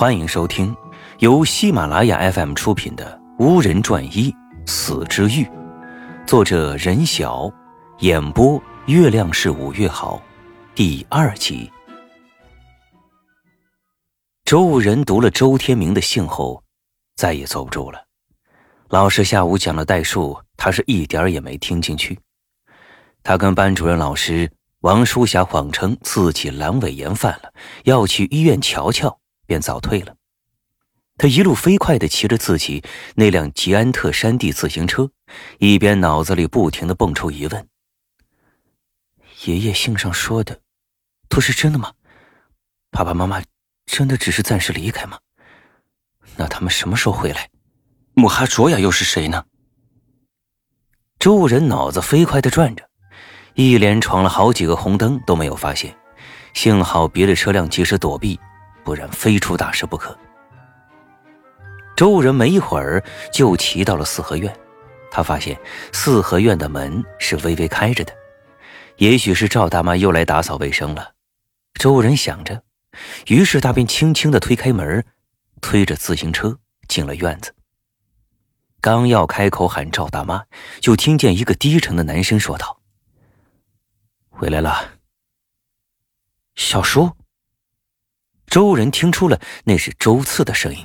欢迎收听由喜马拉雅 FM 出品的《巫人传一死之欲》，作者任晓，演播月亮是五月好，第二集。周武人读了周天明的信后，再也坐不住了。老师下午讲了代数，他是一点也没听进去。他跟班主任老师王淑霞谎称自己阑尾炎犯了，要去医院瞧瞧，便早退了。他一路飞快地骑着自己那辆捷安特山地自行车，一边脑子里不停地蹦出疑问：爷爷信上说的都是真的吗？爸爸妈妈真的只是暂时离开吗？那他们什么时候回来？穆哈卓雅又是谁呢？周人脑子飞快的转着，一连闯了好几个红灯都没有发现，幸好别的车辆及时躲避，不然非出大事不可。周人没一会儿就骑到了四合院，他发现四合院的门是微微开着的，也许是赵大妈又来打扫卫生了。周人想着，于是他便轻轻的推开门，推着自行车进了院子。刚要开口喊赵大妈，就听见一个低沉的男声说道：“回来了。”小叔。周人听出了那是周次的声音。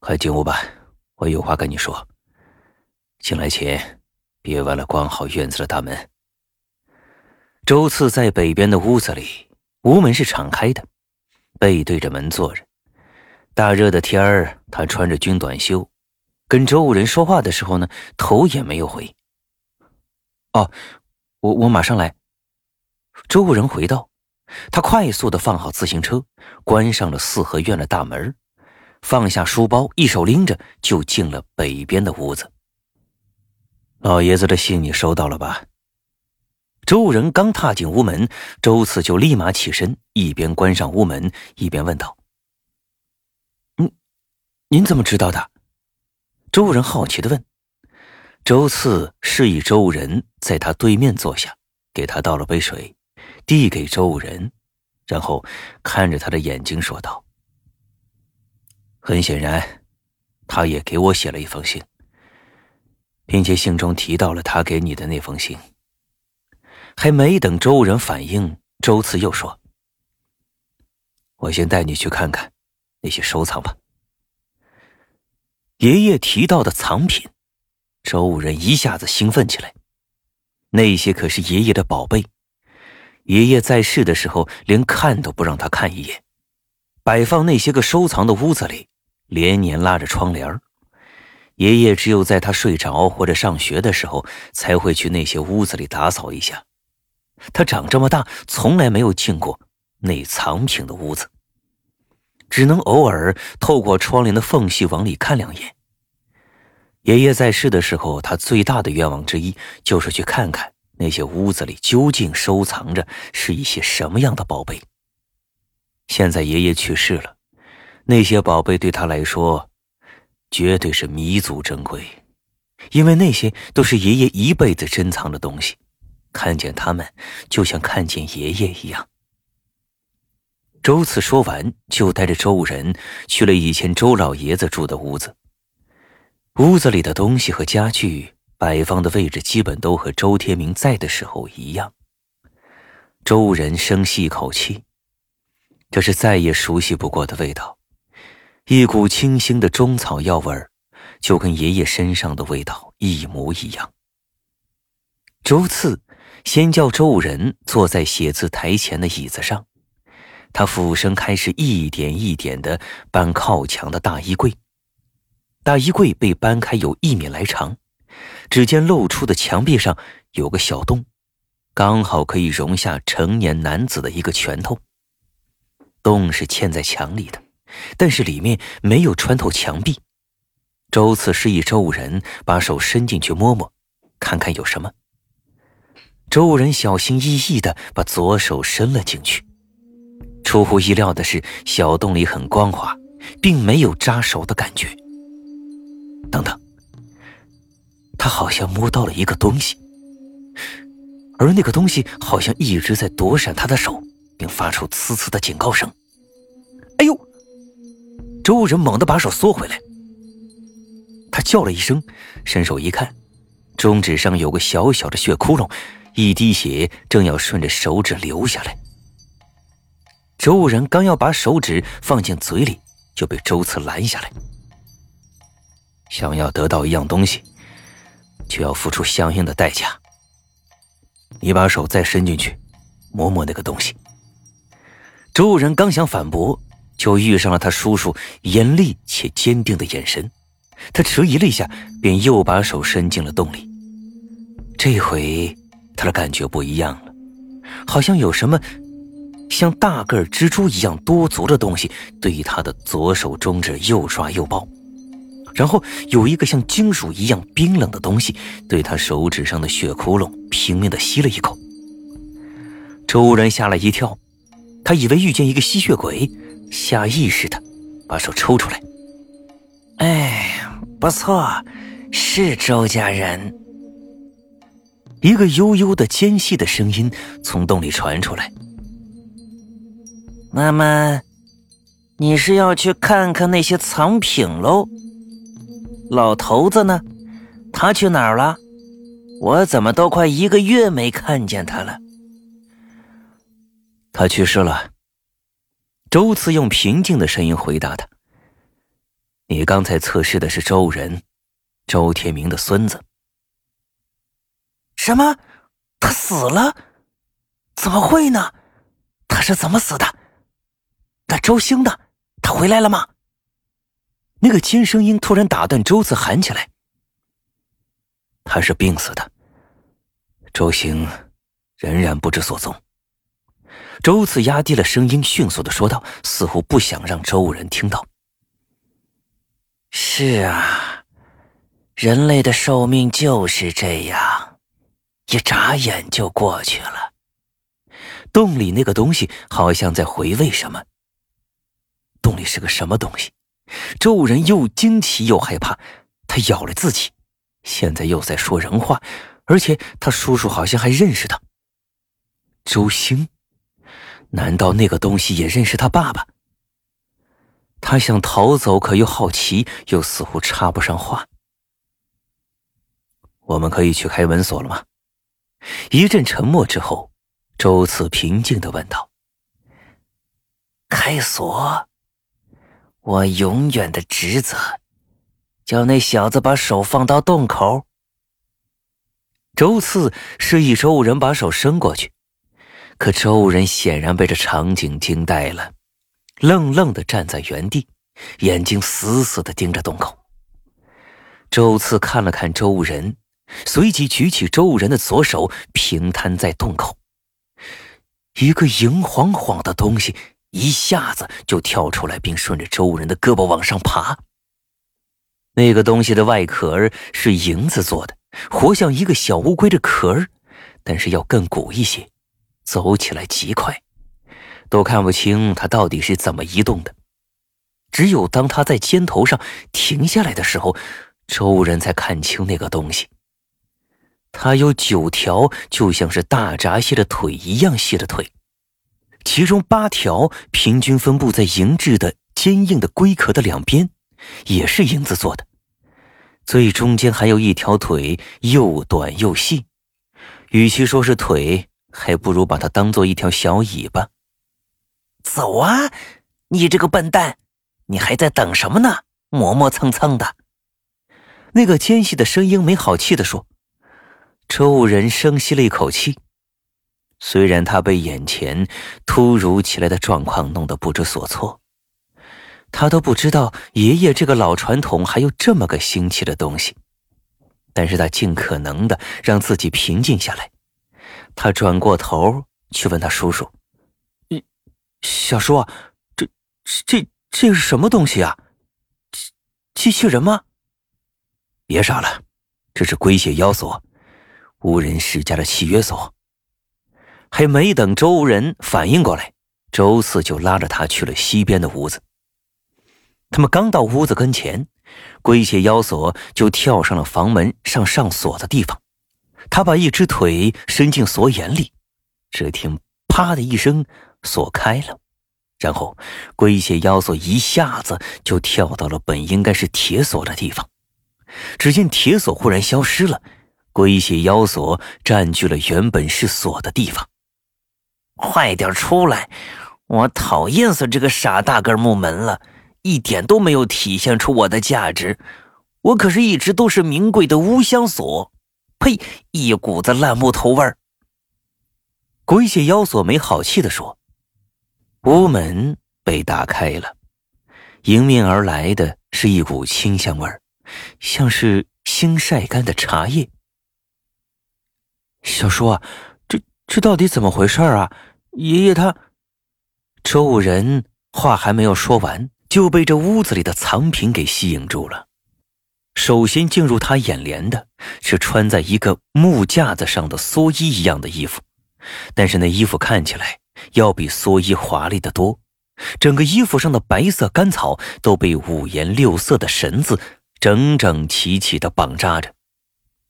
快进屋吧，我有话跟你说。进来前，别忘了关好院子的大门。周次在北边的屋子里，屋门是敞开的，背对着门坐着。大热的天儿，他穿着军短袖。跟周武人说话的时候呢，头也没有回。哦，我我马上来。周武人回道，他快速的放好自行车，关上了四合院的大门，放下书包，一手拎着就进了北边的屋子。老爷子的信你收到了吧？周仁刚踏进屋门，周次就立马起身，一边关上屋门，一边问道：“嗯，您怎么知道的？”周人好奇的问：“周次示意周人在他对面坐下，给他倒了杯水，递给周武人，然后看着他的眼睛说道：‘很显然，他也给我写了一封信，并且信中提到了他给你的那封信。’还没等周武人反应，周次又说：‘我先带你去看看那些收藏吧。’”爷爷提到的藏品，周武人一下子兴奋起来。那些可是爷爷的宝贝，爷爷在世的时候连看都不让他看一眼。摆放那些个收藏的屋子里，连年拉着窗帘爷爷只有在他睡着或者上学的时候，才会去那些屋子里打扫一下。他长这么大，从来没有进过那藏品的屋子。只能偶尔透过窗帘的缝隙往里看两眼。爷爷在世的时候，他最大的愿望之一就是去看看那些屋子里究竟收藏着是一些什么样的宝贝。现在爷爷去世了，那些宝贝对他来说，绝对是弥足珍贵，因为那些都是爷爷一辈子珍藏的东西，看见他们就像看见爷爷一样。周次说完，就带着周人去了以前周老爷子住的屋子。屋子里的东西和家具摆放的位置，基本都和周天明在的时候一样。周人深吸一口气，这是再也熟悉不过的味道，一股清新的中草药味儿，就跟爷爷身上的味道一模一样。周次先叫周人坐在写字台前的椅子上。他俯身开始一点一点的搬靠墙的大衣柜，大衣柜被搬开有一米来长，只见露出的墙壁上有个小洞，刚好可以容下成年男子的一个拳头。洞是嵌在墙里的，但是里面没有穿透墙壁。周次示意周武人把手伸进去摸摸，看看有什么。周武人小心翼翼的把左手伸了进去。出乎意料的是，小洞里很光滑，并没有扎手的感觉。等等，他好像摸到了一个东西，而那个东西好像一直在躲闪他的手，并发出呲呲的警告声。“哎呦，周人猛地把手缩回来，他叫了一声，伸手一看，中指上有个小小的血窟窿，一滴血正要顺着手指流下来。周人刚要把手指放进嘴里，就被周次拦下来。想要得到一样东西，就要付出相应的代价。你把手再伸进去，摸摸那个东西。周人刚想反驳。就遇上了他叔叔严厉且坚定的眼神，他迟疑了一下，便又把手伸进了洞里。这回他的感觉不一样了，好像有什么像大个蜘蛛一样多足的东西对他的左手中指又抓又抱，然后有一个像金属一样冰冷的东西对他手指上的血窟窿拼命的吸了一口。周然吓了一跳，他以为遇见一个吸血鬼。下意识的把手抽出来。哎，不错，是周家人。一个悠悠的、尖细的声音从洞里传出来。那么，你是要去看看那些藏品喽？老头子呢？他去哪儿了？我怎么都快一个月没看见他了？他去世了。周次用平静的声音回答他：“你刚才测试的是周人，周天明的孙子。什么？他死了？怎么会呢？他是怎么死的？那周兴呢？他回来了吗？”那个尖声音突然打断周次，喊起来：“他是病死的。”周行仍然不知所踪。周次压低了声音，迅速的说道，似乎不想让周人听到。是啊，人类的寿命就是这样，一眨眼就过去了。洞里那个东西好像在回味什么。洞里是个什么东西？周人又惊奇又害怕。他咬了自己，现在又在说人话，而且他叔叔好像还认识他。周兴。难道那个东西也认识他爸爸？他想逃走，可又好奇，又似乎插不上话。我们可以去开门锁了吗？一阵沉默之后，周次平静的问道：“开锁？我永远的职责，叫那小子把手放到洞口。”周次示意周人把手伸过去。可周人显然被这场景惊呆了，愣愣的站在原地，眼睛死死的盯着洞口。周次看了看周人，随即举起周人的左手，平摊在洞口。一个银晃晃的东西一下子就跳出来，并顺着周人的胳膊往上爬。那个东西的外壳是银子做的，活像一个小乌龟的壳但是要更鼓一些。走起来极快，都看不清它到底是怎么移动的。只有当它在肩头上停下来的时候，周人才看清那个东西。他有九条就像是大闸蟹的腿一样细的腿，其中八条平均分布在银质的坚硬的龟壳的两边，也是银子做的。最中间还有一条腿又短又细，与其说是腿。还不如把它当做一条小尾巴。走啊，你这个笨蛋！你还在等什么呢？磨磨蹭蹭的。那个尖细的声音没好气的说。周人深吸了一口气，虽然他被眼前突如其来的状况弄得不知所措，他都不知道爷爷这个老传统还有这么个新奇的东西，但是他尽可能的让自己平静下来。他转过头去问他叔叔：“你，小叔啊，这、这、这是什么东西啊？机机器人吗？”别傻了，这是龟血妖锁，无人世家的契约锁。还没等周人反应过来，周四就拉着他去了西边的屋子。他们刚到屋子跟前，龟血妖锁就跳上了房门上上锁的地方。他把一只腿伸进锁眼里，只听“啪”的一声，锁开了。然后龟血妖索一下子就跳到了本应该是铁锁的地方。只见铁锁忽然消失了，龟血妖索占据了原本是锁的地方。快点出来！我讨厌死这个傻大个木门了，一点都没有体现出我的价值。我可是一直都是名贵的乌香锁。呸！一股子烂木头味儿。鬼血妖锁没好气地说：“屋门被打开了，迎面而来的是一股清香味儿，像是新晒干的茶叶。”小叔，这这到底怎么回事啊？爷爷他……周人话还没有说完，就被这屋子里的藏品给吸引住了。首先进入他眼帘的是穿在一个木架子上的蓑衣一样的衣服。但是那衣服看起来要比蓑衣华丽的多，整个衣服上的白色干草都被五颜六色的绳子整整齐齐地绑扎着，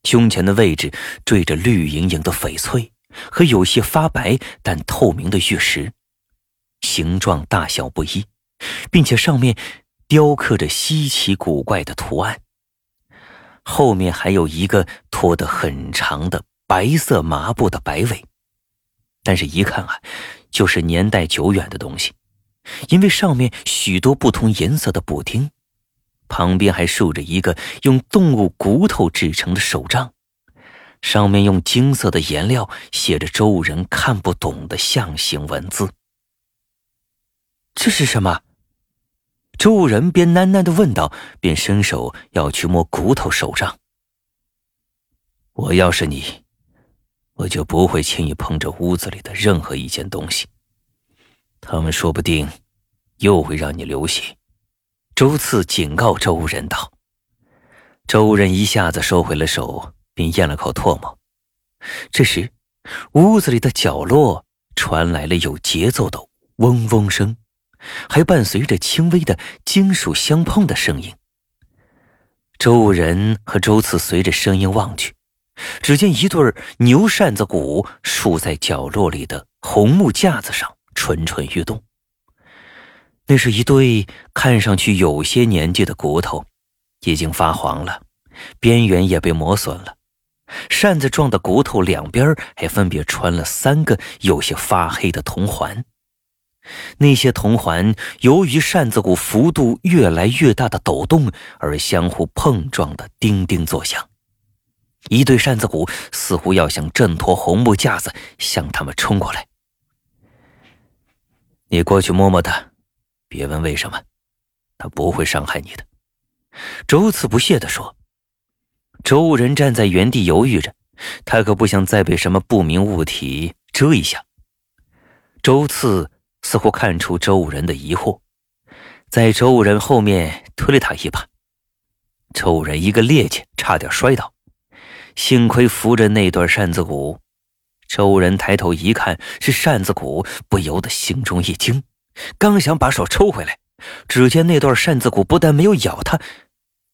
胸前的位置缀着绿莹莹的翡翠和有些发白但透明的玉石，形状大小不一，并且上面雕刻着稀奇古怪的图案。后面还有一个拖得很长的白色麻布的摆尾。但是，一看啊，就是年代久远的东西，因为上面许多不同颜色的补丁，旁边还竖着一个用动物骨头制成的手杖，上面用金色的颜料写着周人看不懂的象形文字。这是什么？周人边喃喃的问道，便伸手要去摸骨头手杖。我要是你。我就不会轻易碰这屋子里的任何一件东西，他们说不定又会让你流血。周次警告周人道。周人一下子收回了手，并咽了口唾沫。这时，屋子里的角落传来了有节奏的嗡嗡声，还伴随着轻微的金属相碰的声音。周人和周次随着声音望去。只见一对牛扇子骨竖在角落里的红木架子上，蠢蠢欲动。那是一对看上去有些年纪的骨头，已经发黄了，边缘也被磨损了。扇子状的骨头两边还分别穿了三个有些发黑的铜环，那些铜环由于扇子骨幅度越来越大的抖动而相互碰撞的叮叮作响。一对扇子骨似乎要想挣脱红木架子，向他们冲过来。你过去摸摸他，别问为什么，他不会伤害你的。”周次不屑地说。周人站在原地犹豫着，他可不想再被什么不明物体遮一下。周次似乎看出周武人的疑惑，在周武人后面推了他一把，周武人一个趔趄，差点摔倒。幸亏扶着那段扇子骨，周人抬头一看是扇子骨，不由得心中一惊，刚想把手抽回来，只见那段扇子骨不但没有咬他，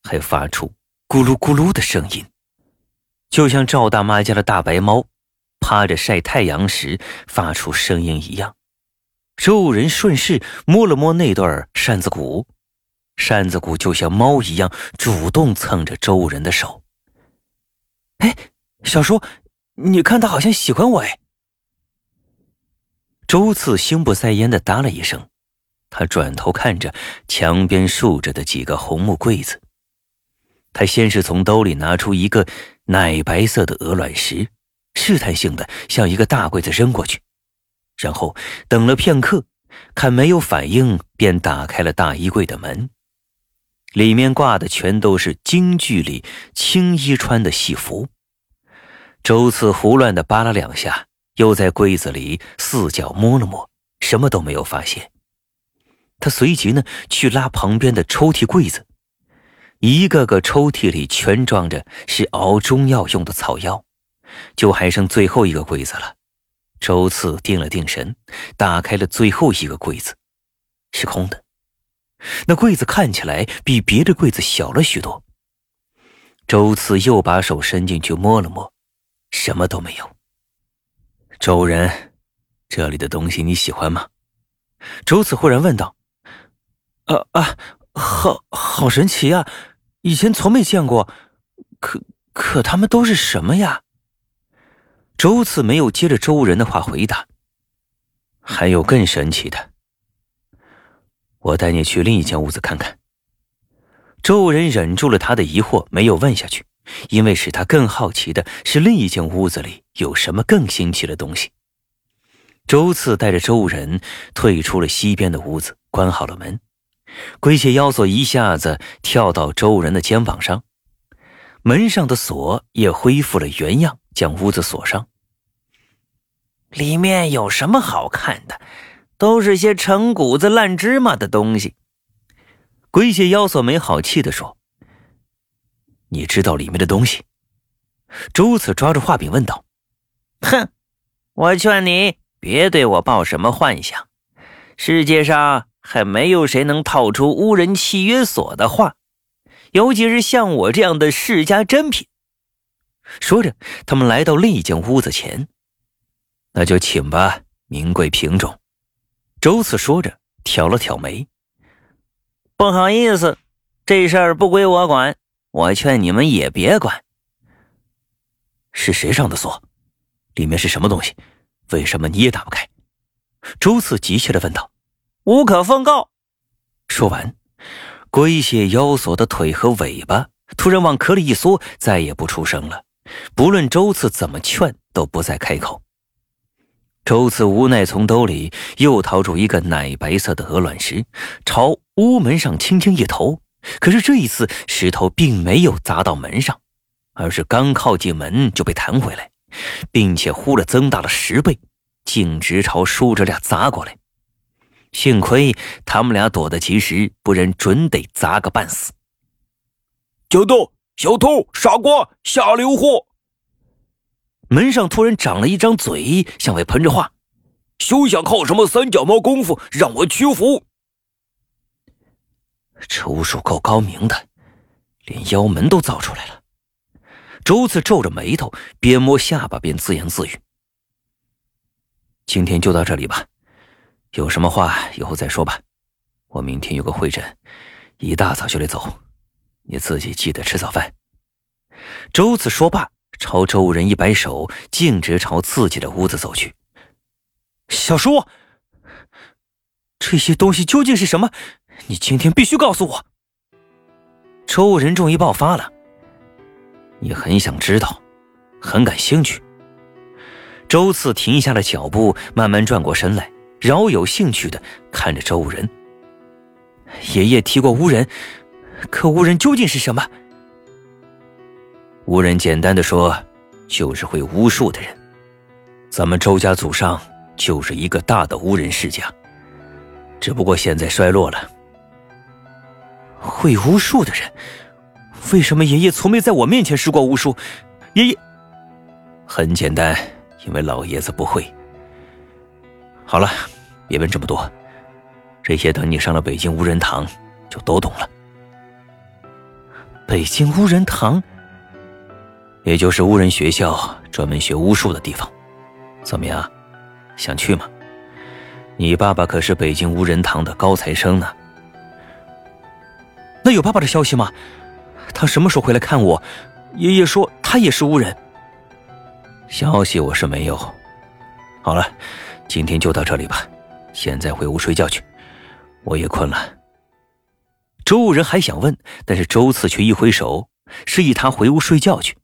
还发出咕噜咕噜的声音，就像赵大妈家的大白猫趴着晒太阳时发出声音一样。周人顺势摸了摸那段扇子骨，扇子骨就像猫一样主动蹭着周人的手。哎，小叔，你看他好像喜欢我哎。周次心不在焉的答了一声，他转头看着墙边竖着的几个红木柜子，他先是从兜里拿出一个奶白色的鹅卵石，试探性的向一个大柜子扔过去，然后等了片刻，看没有反应，便打开了大衣柜的门。里面挂的全都是京剧里青衣穿的戏服。周次胡乱的扒拉两下，又在柜子里四脚摸了摸，什么都没有发现。他随即呢去拉旁边的抽屉柜子，一个个抽屉里全装着是熬中药用的草药，就还剩最后一个柜子了。周次定了定神，打开了最后一个柜子，是空的。那柜子看起来比别的柜子小了许多。周次又把手伸进去摸了摸，什么都没有。周人，这里的东西你喜欢吗？周次忽然问道：“啊啊，好好神奇呀！以前从没见过。可可他们都是什么呀？”周次没有接着周人的话回答。还有更神奇的，我带你去另一间屋子看看。周人忍住了他的疑惑，没有问下去，因为使他更好奇的是另一间屋子里有什么更新奇的东西。周次带着周人退出了西边的屋子，关好了门。龟蟹妖索一下子跳到周人的肩膀上，门上的锁也恢复了原样，将屋子锁上。里面有什么好看的？都是些陈谷子、烂芝麻的东西。龟蟹妖索没好气地说：“你知道里面的东西？”周次抓住画柄问道：“哼，我劝你别对我抱什么幻想。世界上还没有谁能套出巫人契约锁的话，尤其是像我这样的世家珍品。”说着，他们来到另一间屋子前。那就请吧，名贵品种。周次说着，挑了挑眉。不好意思，这事儿不归我管。我劝你们也别管。是谁上的锁？里面是什么东西？为什么你也打不开？周次急切的问道。无可奉告。说完，龟蟹妖索的腿和尾巴突然往壳里一缩，再也不出声了。不论周次怎么劝，都不再开口。周次无奈，从兜里又掏出一个奶白色的鹅卵石，朝屋门上轻轻一投。可是这一次，石头并没有砸到门上，而是刚靠近门就被弹回来，并且忽的增大了十倍，径直朝叔侄俩砸过来。幸亏他们俩躲得及时，不然准得砸个半死。小偷！小偷！傻瓜！下流货！门上突然长了一张嘴，向外喷着话：“休想靠什么三脚猫功夫让我屈服！”这巫术够高明的，连妖门都造出来了。周次皱着眉头，边摸下巴边自言自语：“今天就到这里吧，有什么话以后再说吧。我明天有个会诊，一大早就得走，你自己记得吃早饭。”周次说罢。朝周人一摆手，径直朝自己的屋子走去。小叔，这些东西究竟是什么？你今天必须告诉我。周人终于爆发了。你很想知道，很感兴趣。周次停下了脚步，慢慢转过身来，饶有兴趣的看着周人。爷爷提过巫人，可巫人究竟是什么？巫人简单的说，就是会巫术的人。咱们周家祖上就是一个大的巫人世家，只不过现在衰落了。会巫术的人，为什么爷爷从没在我面前施过巫术？爷爷，很简单，因为老爷子不会。好了，别问这么多，这些等你上了北京巫人堂就都懂了。北京巫人堂。也就是巫人学校，专门学巫术的地方，怎么样？想去吗？你爸爸可是北京巫人堂的高材生呢。那有爸爸的消息吗？他什么时候回来看我？爷爷说他也是巫人。消息我是没有。好了，今天就到这里吧，现在回屋睡觉去，我也困了。周人还想问，但是周次却一挥手，示意他回屋睡觉去。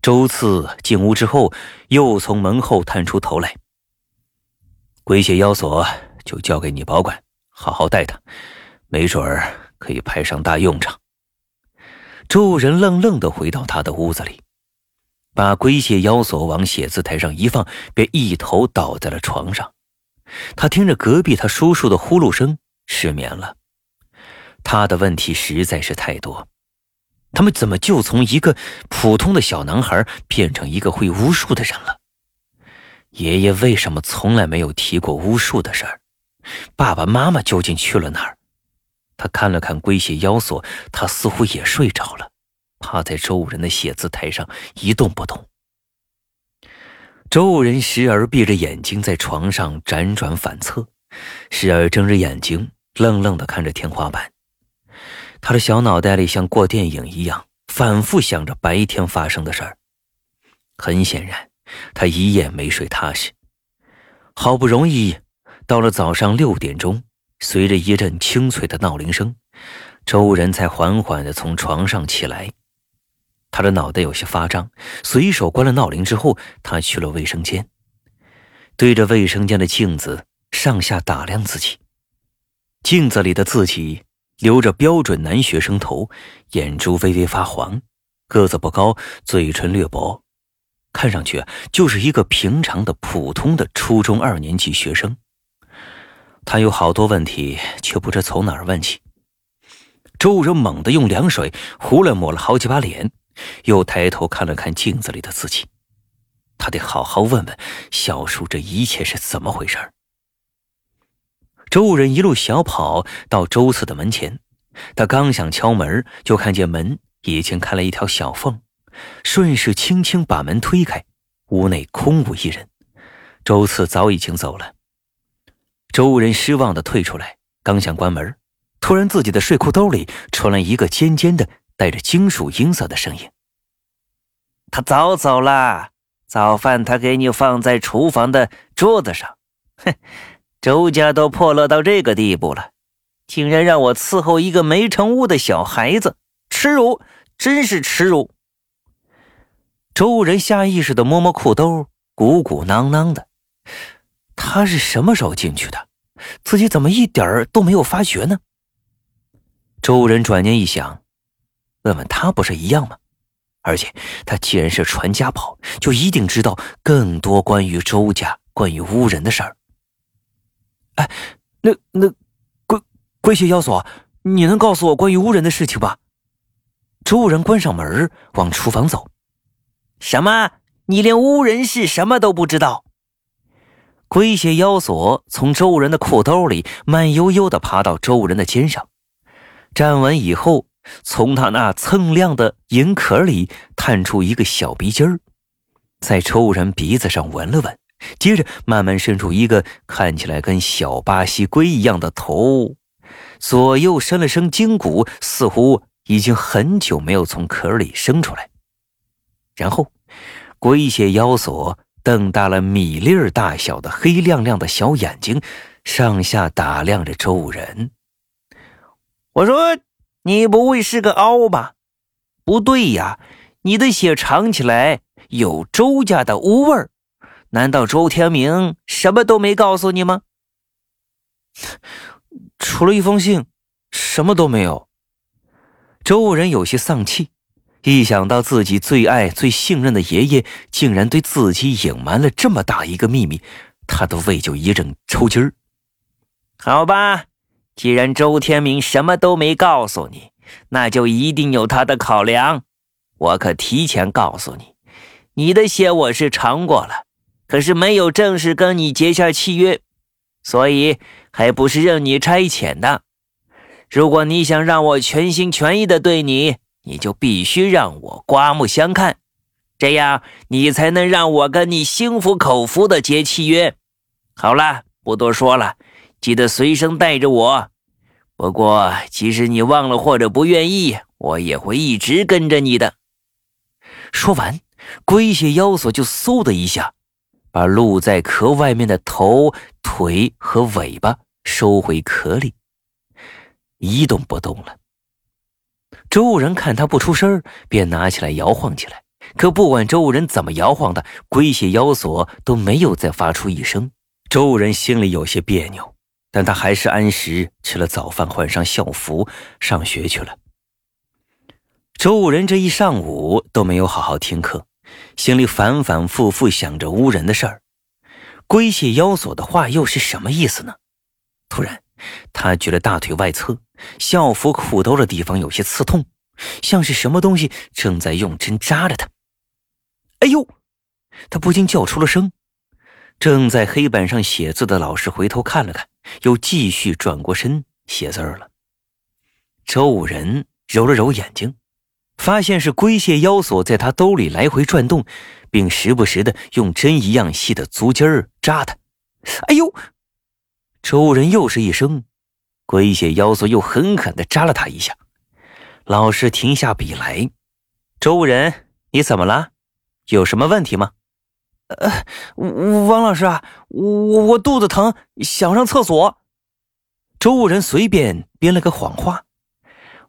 周次进屋之后，又从门后探出头来。龟蟹妖索就交给你保管，好好待他，没准儿可以派上大用场。周人愣愣的回到他的屋子里，把龟蟹妖锁往写字台上一放，便一头倒在了床上。他听着隔壁他叔叔的呼噜声，失眠了。他的问题实在是太多。他们怎么就从一个普通的小男孩变成一个会巫术的人了？爷爷为什么从来没有提过巫术的事儿？爸爸妈妈究竟去了哪儿？他看了看龟蟹妖锁，他似乎也睡着了，趴在周人的写字台上一动不动。周人时而闭着眼睛在床上辗转反侧，时而睁着眼睛，愣愣的看着天花板。他的小脑袋里像过电影一样，反复想着白天发生的事儿。很显然，他一夜没睡踏实。好不容易到了早上六点钟，随着一阵清脆的闹铃声，周人才缓缓的从床上起来。他的脑袋有些发胀，随手关了闹铃之后，他去了卫生间，对着卫生间的镜子上下打量自己。镜子里的自己留着标准男学生头，眼珠微微发黄，个子不高，嘴唇略薄，看上去就是一个平常的普通的初中二年级学生。他有好多问题，却不知从哪儿问起。周人猛地用凉水胡乱抹了好几把脸。又抬头看了看镜子里的自己，他得好好问问小叔这一切是怎么回事。周人一路小跑到周四的门前，他刚想敲门，就看见门已经开了一条小缝，顺势轻轻把门推开，屋内空无一人，周四早已经走了。周人失望的退出来，刚想关门，突然自己的睡裤兜里传来一个尖尖的。带着金属音色的声音。他早走了，早饭他给你放在厨房的桌子上。哼，周家都破落到这个地步了，竟然让我伺候一个没成屋的小孩子，耻辱，真是耻辱！周人下意识的摸摸裤兜，鼓鼓囊囊的。他是什么时候进去的？自己怎么一点都没有发觉呢？周人转念一想。问问他不是一样吗？而且他既然是传家宝，就一定知道更多关于周家、关于乌人的事儿。哎，那那龟龟血妖所，你能告诉我关于乌人的事情吧？周人关上门往厨房走。什么？你连乌人是什么都不知道？龟血妖所从周人的裤兜里慢悠悠的爬到周人的肩上，站稳以后。从他那锃亮的银壳里探出一个小鼻尖儿，在抽人鼻子上闻了闻，接着慢慢伸出一个看起来跟小巴西龟一样的头，左右伸了伸筋骨，似乎已经很久没有从壳里生出来。然后，龟血腰索瞪大了米粒儿大小的黑亮亮的小眼睛，上下打量着周人。我说。你不会是个凹吧？不对呀，你的血尝起来有周家的污味儿。难道周天明什么都没告诉你吗？除了一封信，什么都没有。周人有些丧气，一想到自己最爱、最信任的爷爷竟然对自己隐瞒了这么大一个秘密，他的胃就一阵抽筋儿。好吧。既然周天明什么都没告诉你，那就一定有他的考量。我可提前告诉你，你的血我是尝过了，可是没有正式跟你结下契约，所以还不是任你差遣的。如果你想让我全心全意的对你，你就必须让我刮目相看，这样你才能让我跟你心服口服的结契约。好了，不多说了。记得随身带着我。不过，即使你忘了或者不愿意，我也会一直跟着你的。说完，龟蟹妖索就嗖的一下，把露在壳外面的头、腿和尾巴收回壳里，一动不动了。周人看他不出声便拿起来摇晃起来。可不管周人怎么摇晃的，龟蟹妖索都没有再发出一声。周人心里有些别扭。但他还是按时吃了早饭，换上校服上学去了。周武人这一上午都没有好好听课，心里反反复复想着乌人的事儿。龟蟹妖索的话又是什么意思呢？突然，他觉得大腿外侧校服裤兜的地方有些刺痛，像是什么东西正在用针扎着他。哎呦！他不禁叫出了声。正在黑板上写字的老师回头看了看。又继续转过身写字了。周武人揉了揉眼睛，发现是龟蟹妖索在他兜里来回转动，并时不时的用针一样细的足尖儿扎他。哎呦！周人又是一声，龟蟹妖索又狠狠地扎了他一下。老师停下笔来，周人，你怎么了？有什么问题吗？呃，王老师啊，我我肚子疼，想上厕所。周人随便编了个谎话，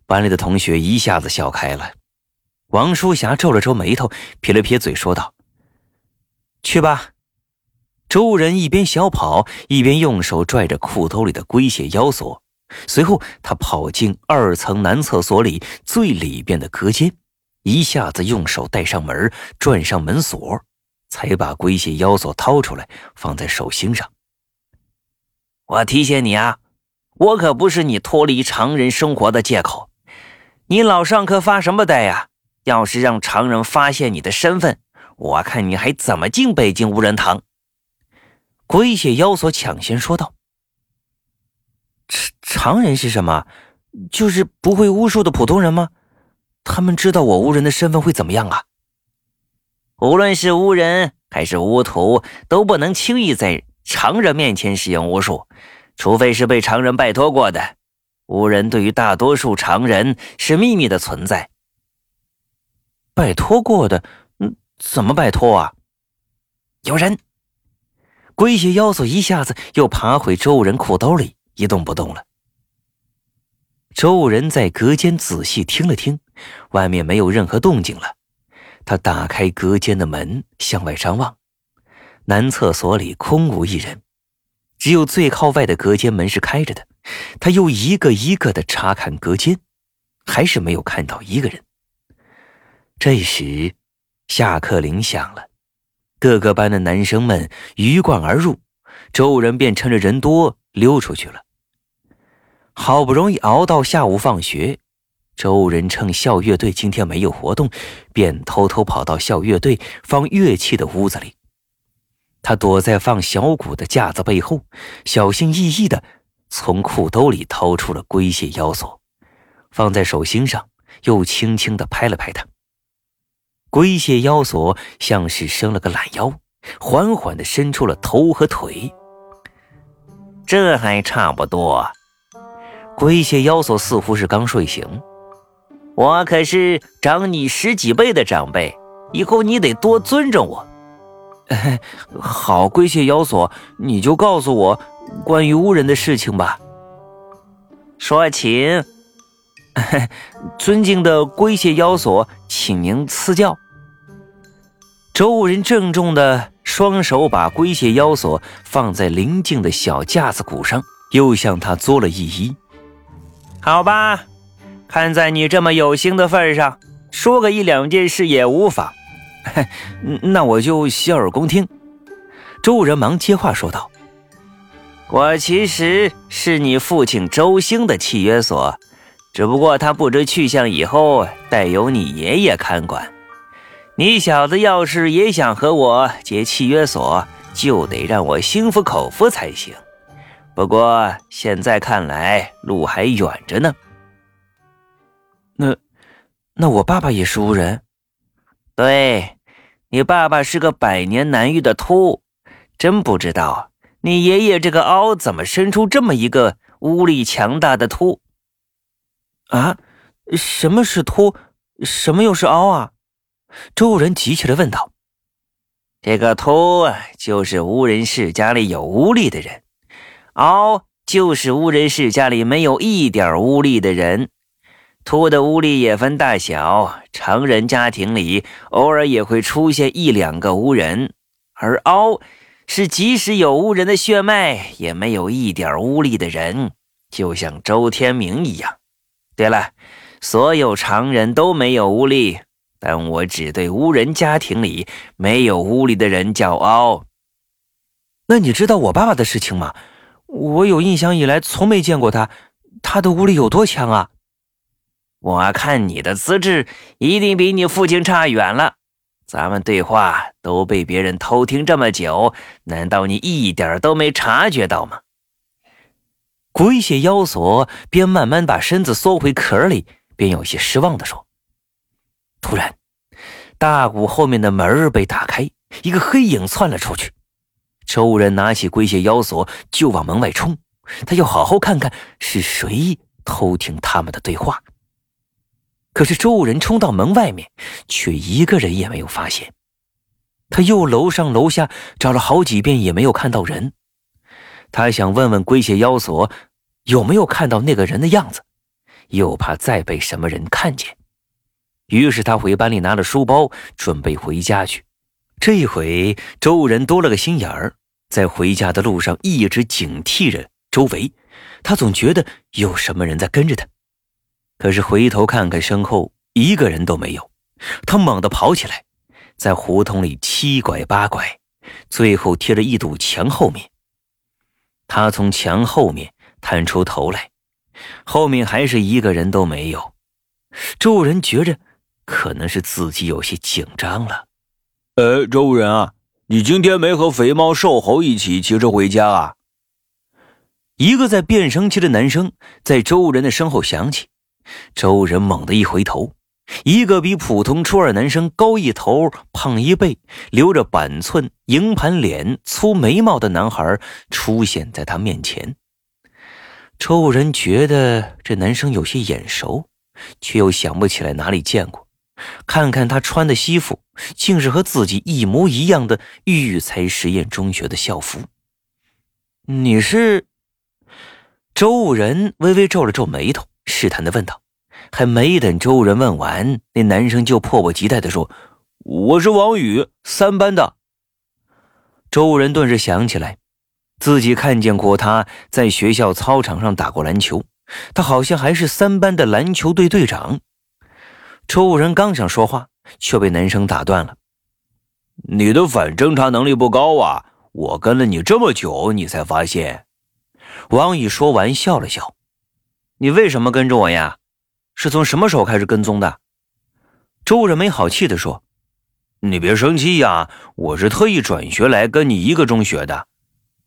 班里的同学一下子笑开了。王淑霞皱了皱眉头，撇了撇嘴，说道：“去吧。”周人一边小跑，一边用手拽着裤兜里的龟血腰锁。随后，他跑进二层男厕所里最里边的隔间，一下子用手带上门，转上门锁，才把龟血妖锁掏出来，放在手心上。我提醒你啊，我可不是你脱离常人生活的借口。你老上课发什么呆呀？要是让常人发现你的身份，我看你还怎么进北京无人堂？龟血妖索抢先说道：“常常人是什么？就是不会巫术的普通人吗？他们知道我巫人的身份会怎么样啊？无论是巫人还是巫徒，都不能轻易在常人面前使用巫术，除非是被常人拜托过的。巫人对于大多数常人是秘密的存在。拜托过的？嗯，怎么拜托啊？有人。”龟血妖索一下子又爬回周人裤兜里，一动不动了。周人在隔间仔细听了听，外面没有任何动静了。他打开隔间的门，向外张望，男厕所里空无一人，只有最靠外的隔间门是开着的。他又一个一个的查看隔间，还是没有看到一个人。这时，下课铃响了。各个班的男生们鱼贯而入，周人便趁着人多溜出去了。好不容易熬到下午放学，周人趁校乐队今天没有活动，便偷偷跑到校乐队放乐器的屋子里。他躲在放小鼓的架子背后，小心翼翼的从裤兜里掏出了龟蟹腰锁，放在手心上，又轻轻的拍了拍它。龟蟹腰锁像是伸了个懒腰，缓缓地伸出了头和腿。这还差不多。龟蟹腰锁似乎是刚睡醒。我可是长你十几倍的长辈，以后你得多尊重我。好，龟蟹妖索，你就告诉我关于巫人的事情吧。说请。尊敬的龟蟹妖索，请您赐教。周人郑重的双手把龟蟹妖索放在邻近的小架子鼓上，又向他作了一揖。好吧，看在你这么有心的份上，说个一两件事也无妨。那我就洗耳恭听。周人忙接话说道：“我其实是你父亲周兴的契约所。”只不过他不知去向以后，待由你爷爷看管。你小子要是也想和我结契约所，就得让我心服口服才行。不过现在看来，路还远着呢。那，那我爸爸也是巫人？对，你爸爸是个百年难遇的秃。真不知道你爷爷这个凹怎么生出这么一个巫力强大的秃。啊，什么是秃？什么又是凹啊？周人急切的问道：“这个秃就是巫人世家里有巫力的人，凹就是巫人世家里没有一点巫力的人。秃的巫力也分大小，常人家庭里偶尔也会出现一两个巫人，而凹是即使有巫人的血脉，也没有一点巫力的人，就像周天明一样。”对了，所有常人都没有巫力，但我只对巫人家庭里没有巫力的人叫凹。那你知道我爸爸的事情吗？我有印象以来从没见过他，他的巫力有多强啊？我看你的资质一定比你父亲差远了。咱们对话都被别人偷听这么久，难道你一点都没察觉到吗？龟蟹妖索边慢慢把身子缩回壳里，边有些失望地说：“突然，大鼓后面的门被打开，一个黑影窜了出去。周人拿起龟蟹妖索就往门外冲，他要好好看看是谁偷听他们的对话。可是周人冲到门外面，却一个人也没有发现。他又楼上楼下找了好几遍，也没有看到人。他想问问龟蟹妖索有没有看到那个人的样子，又怕再被什么人看见。于是他回班里拿了书包，准备回家去。这一回，周人多了个心眼儿，在回家的路上一直警惕着周围，他总觉得有什么人在跟着他。可是回头看看身后，一个人都没有。他猛地跑起来，在胡同里七拐八拐，最后贴着一堵墙后面。他从墙后面探出头来，后面还是一个人都没有。周人觉着，可能是自己有些紧张了。呃，周人啊，你今天没和肥猫、瘦猴一起骑车回家啊？一个在变声期的男生在周人的身后响起。周人猛地一回头，一个比普通初二男生高一头、胖一倍、留着板寸、银盘脸、粗眉毛的男孩出现在他面前。周人觉得这男生有些眼熟，却又想不起来哪里见过。看看他穿的西服，竟是和自己一模一样的育才实验中学的校服。你是？周人微微皱了皱眉头。试探的问道，还没等周人问完，那男生就迫不及待的说：“我是王宇，三班的。”周人顿时想起来，自己看见过他在学校操场上打过篮球，他好像还是三班的篮球队队长。周人刚想说话，却被男生打断了：“你的反侦查能力不高啊！我跟了你这么久，你才发现。”王宇说完，笑了笑。你为什么跟着我呀？是从什么时候开始跟踪的？周人没好气地说：“你别生气呀，我是特意转学来跟你一个中学的，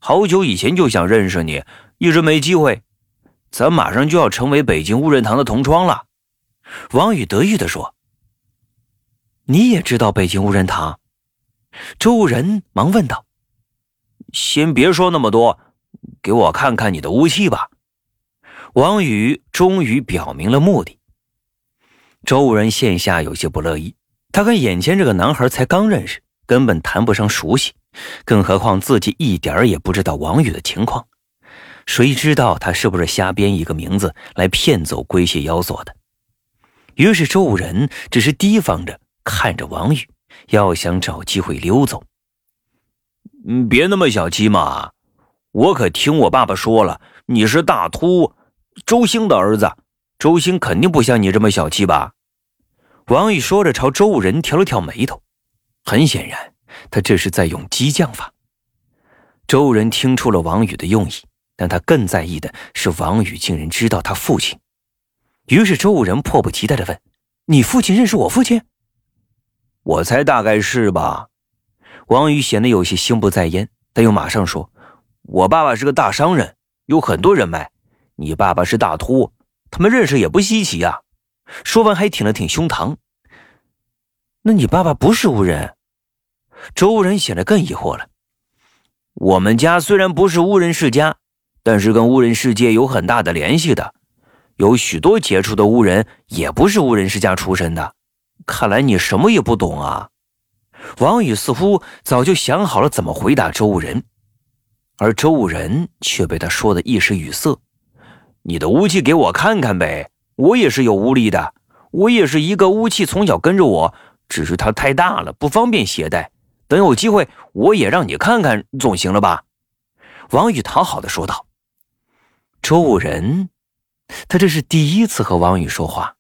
好久以前就想认识你，一直没机会。咱马上就要成为北京误人堂的同窗了。”王宇得意地说：“你也知道北京误人堂？”周人忙问道：“先别说那么多，给我看看你的武器吧。”王宇终于表明了目的。周武人线下有些不乐意，他跟眼前这个男孩才刚认识，根本谈不上熟悉，更何况自己一点也不知道王宇的情况，谁知道他是不是瞎编一个名字来骗走龟蟹妖索的？于是周武人只是提防着看着王宇，要想找机会溜走。嗯，别那么小气嘛！我可听我爸爸说了，你是大秃。周兴的儿子，周兴肯定不像你这么小气吧？王宇说着，朝周武人挑了挑眉头。很显然，他这是在用激将法。周武人听出了王宇的用意，但他更在意的是王宇竟然知道他父亲。于是，周武人迫不及待地问：“你父亲认识我父亲？”我猜大概是吧。王宇显得有些心不在焉，但又马上说：“我爸爸是个大商人，有很多人脉。”你爸爸是大秃，他们认识也不稀奇呀。说完还挺了挺胸膛。那你爸爸不是巫人？周人显得更疑惑了。我们家虽然不是巫人世家，但是跟巫人世界有很大的联系的，有许多杰出的巫人也不是巫人世家出身的。看来你什么也不懂啊。王宇似乎早就想好了怎么回答周人，而周人却被他说的一时语塞。你的武器给我看看呗，我也是有武力的，我也是一个武器从小跟着我，只是它太大了，不方便携带。等有机会，我也让你看看，总行了吧？王宇讨好的说道。周武人，他这是第一次和王宇说话。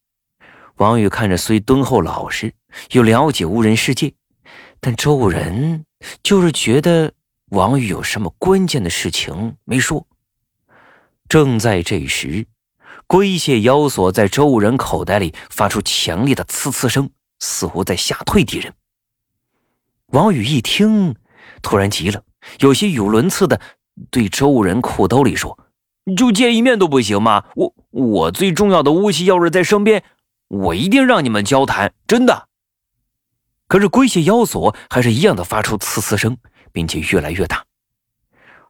王宇看着虽敦厚老实，又了解巫人世界，但周武人就是觉得王宇有什么关键的事情没说。正在这时，龟蟹妖锁在周人口袋里发出强烈的呲呲声，似乎在吓退敌人。王宇一听，突然急了，有些语无伦次的对周人裤兜里说：“就见一面都不行吗？我我最重要的武器要是在身边，我一定让你们交谈，真的。”可是龟蟹妖锁还是一样的发出呲呲声，并且越来越大。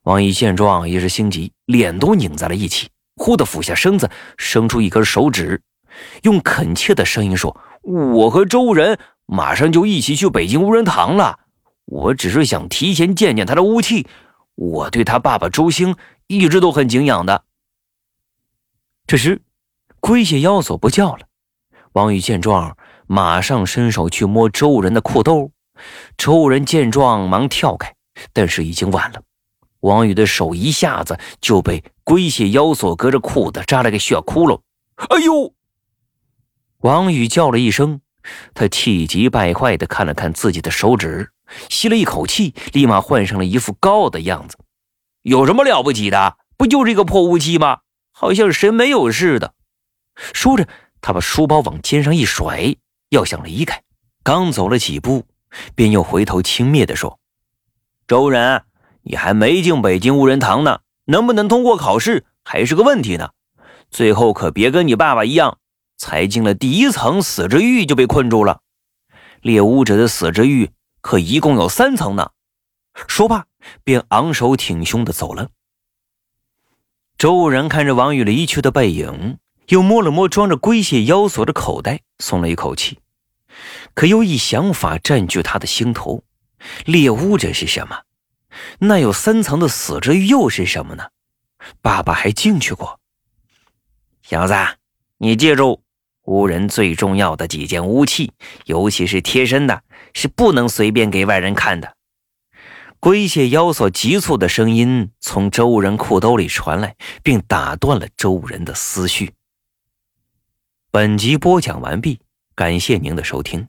王宇见状也是心急，脸都拧在了一起，忽地俯下身子，伸出一根手指，用恳切的声音说：“我和周人马上就一起去北京无人堂了，我只是想提前见见他的武器。我对他爸爸周兴一直都很敬仰的。”这时，龟蟹妖索不叫了。王宇见状，马上伸手去摸周人的裤兜。周人见状，忙跳开，但是已经晚了。王宇的手一下子就被龟蟹妖索隔着裤子扎了个血窟窿。哎呦！王宇叫了一声，他气急败坏地看了看自己的手指，吸了一口气，立马换上了一副高傲的样子。有什么了不起的？不就是一个破武器吗？好像谁没有似的。说着，他把书包往肩上一甩，要想离开。刚走了几步，便又回头轻蔑地说：“周人。”你还没进北京无人堂呢，能不能通过考试还是个问题呢。最后可别跟你爸爸一样，才进了第一层死之狱就被困住了。猎巫者的死之狱可一共有三层呢。说罢，便昂首挺胸的走了。周然看着王宇离去的背影，又摸了摸装着龟蟹妖锁的口袋，松了一口气。可又一想法占据他的心头：猎巫者是什么？那有三层的死之又是什么呢？爸爸还进去过。小子，你记住，巫人最重要的几件武器，尤其是贴身的，是不能随便给外人看的。龟蟹妖索急促的声音从周人裤兜里传来，并打断了周人的思绪。本集播讲完毕，感谢您的收听。